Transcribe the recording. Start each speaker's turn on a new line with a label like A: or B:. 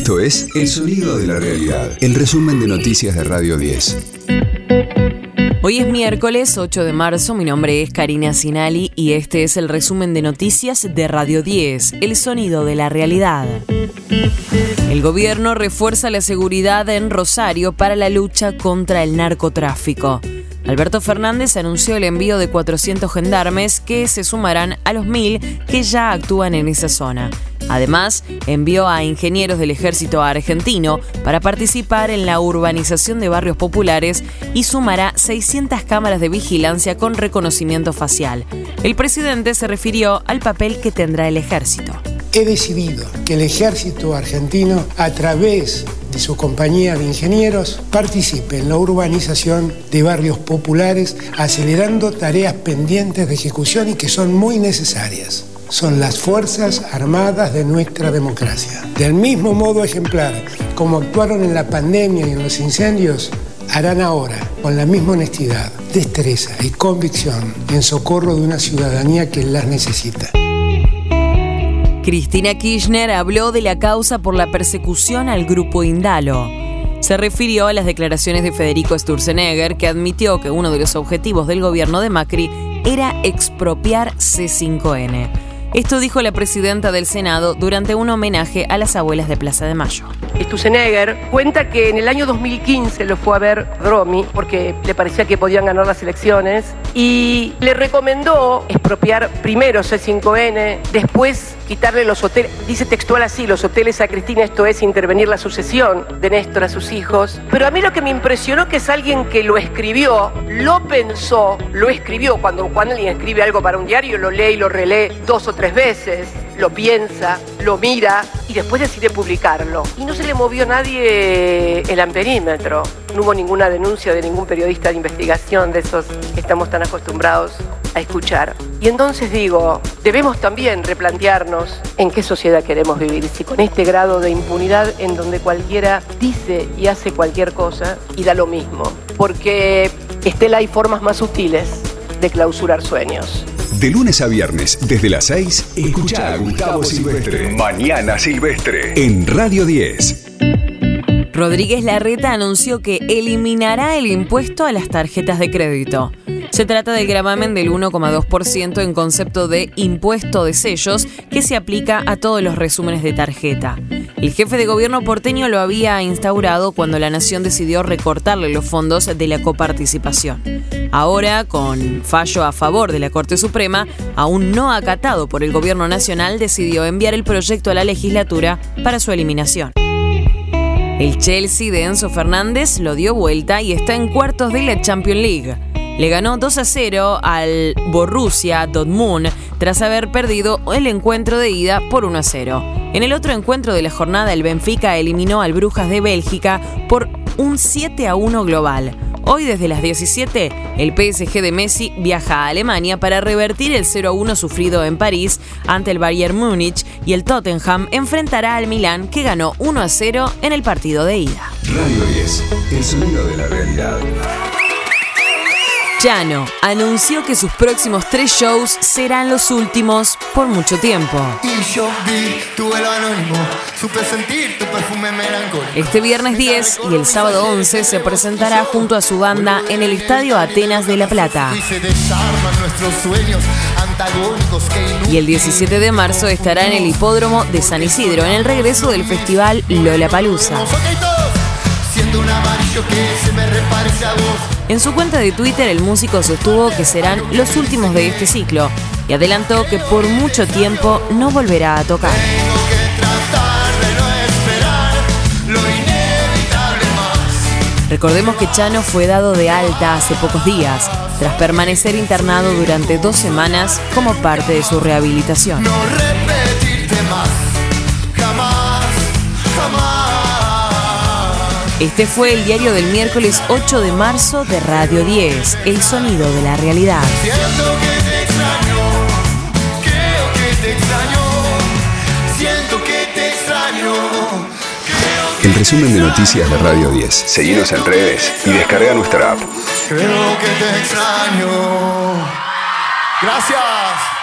A: Esto es El Sonido de la Realidad, el resumen de noticias de Radio 10.
B: Hoy es miércoles 8 de marzo, mi nombre es Karina Sinali y este es el resumen de noticias de Radio 10, El Sonido de la Realidad. El gobierno refuerza la seguridad en Rosario para la lucha contra el narcotráfico. Alberto Fernández anunció el envío de 400 gendarmes que se sumarán a los 1.000 que ya actúan en esa zona. Además, envió a ingenieros del ejército argentino para participar en la urbanización de barrios populares y sumará 600 cámaras de vigilancia con reconocimiento facial. El presidente se refirió al papel que tendrá el ejército.
C: He decidido que el ejército argentino, a través de su compañía de ingenieros, participe en la urbanización de barrios populares, acelerando tareas pendientes de ejecución y que son muy necesarias son las Fuerzas Armadas de nuestra democracia. Del mismo modo ejemplar como actuaron en la pandemia y en los incendios, harán ahora con la misma honestidad, destreza y convicción en socorro de una ciudadanía que las necesita.
B: Cristina Kirchner habló de la causa por la persecución al grupo Indalo. Se refirió a las declaraciones de Federico Sturzenegger, que admitió que uno de los objetivos del gobierno de Macri era expropiar C5N. Esto dijo la presidenta del Senado durante un homenaje a las abuelas de Plaza de Mayo.
D: Sturzenegger cuenta que en el año 2015 lo fue a ver Dromi porque le parecía que podían ganar las elecciones y le recomendó expropiar primero C5N, después quitarle los hoteles, dice textual así, los hoteles a Cristina, esto es intervenir la sucesión de Néstor a sus hijos. Pero a mí lo que me impresionó que es alguien que lo escribió, lo pensó, lo escribió. Cuando, cuando alguien escribe algo para un diario, lo lee y lo relee dos o tres veces, lo piensa, lo mira y después decide publicarlo. Y no se le movió nadie el amperímetro. No hubo ninguna denuncia de ningún periodista de investigación de esos que estamos tan acostumbrados a escuchar. Y entonces digo, debemos también replantearnos en qué sociedad queremos vivir, si con este grado de impunidad en donde cualquiera dice y hace cualquier cosa y da lo mismo, porque Estela hay formas más sutiles de clausurar sueños.
A: De lunes a viernes, desde las 6, escucha a Gustavo Silvestre. Mañana Silvestre. En Radio 10.
B: Rodríguez Larreta anunció que eliminará el impuesto a las tarjetas de crédito. Se trata del gravamen del 1,2% en concepto de impuesto de sellos que se aplica a todos los resúmenes de tarjeta. El jefe de gobierno porteño lo había instaurado cuando la nación decidió recortarle los fondos de la coparticipación. Ahora, con fallo a favor de la Corte Suprema, aún no acatado por el gobierno nacional, decidió enviar el proyecto a la legislatura para su eliminación. El Chelsea de Enzo Fernández lo dio vuelta y está en cuartos de la Champions League le ganó 2 a 0 al Borussia Dortmund tras haber perdido el encuentro de ida por 1 a 0. En el otro encuentro de la jornada, el Benfica eliminó al Brujas de Bélgica por un 7 a 1 global. Hoy desde las 17, el PSG de Messi viaja a Alemania para revertir el 0-1 sufrido en París ante el Bayern Múnich y el Tottenham enfrentará al Milán que ganó 1-0 en el partido de ida.
A: Radio 10, el sonido de la realidad.
B: Chano anunció que sus próximos tres shows serán los últimos por mucho tiempo. Este viernes 10 y el sábado 11 se presentará junto a su banda en el Estadio Atenas de La Plata. Y el 17 de marzo estará en el Hipódromo de San Isidro en el regreso del festival Lola Palusa. En su cuenta de Twitter, el músico sostuvo que serán los últimos de este ciclo y adelantó que por mucho tiempo no volverá a tocar. Recordemos que Chano fue dado de alta hace pocos días, tras permanecer internado durante dos semanas como parte de su rehabilitación. Este fue el diario del miércoles 8 de marzo de Radio 10, El sonido de la realidad.
A: Siento que te extraño, creo que te extraño, siento que te extraño. El resumen de noticias de Radio 10. Seguimos en redes y descarga nuestra app. Creo que te extraño. Gracias.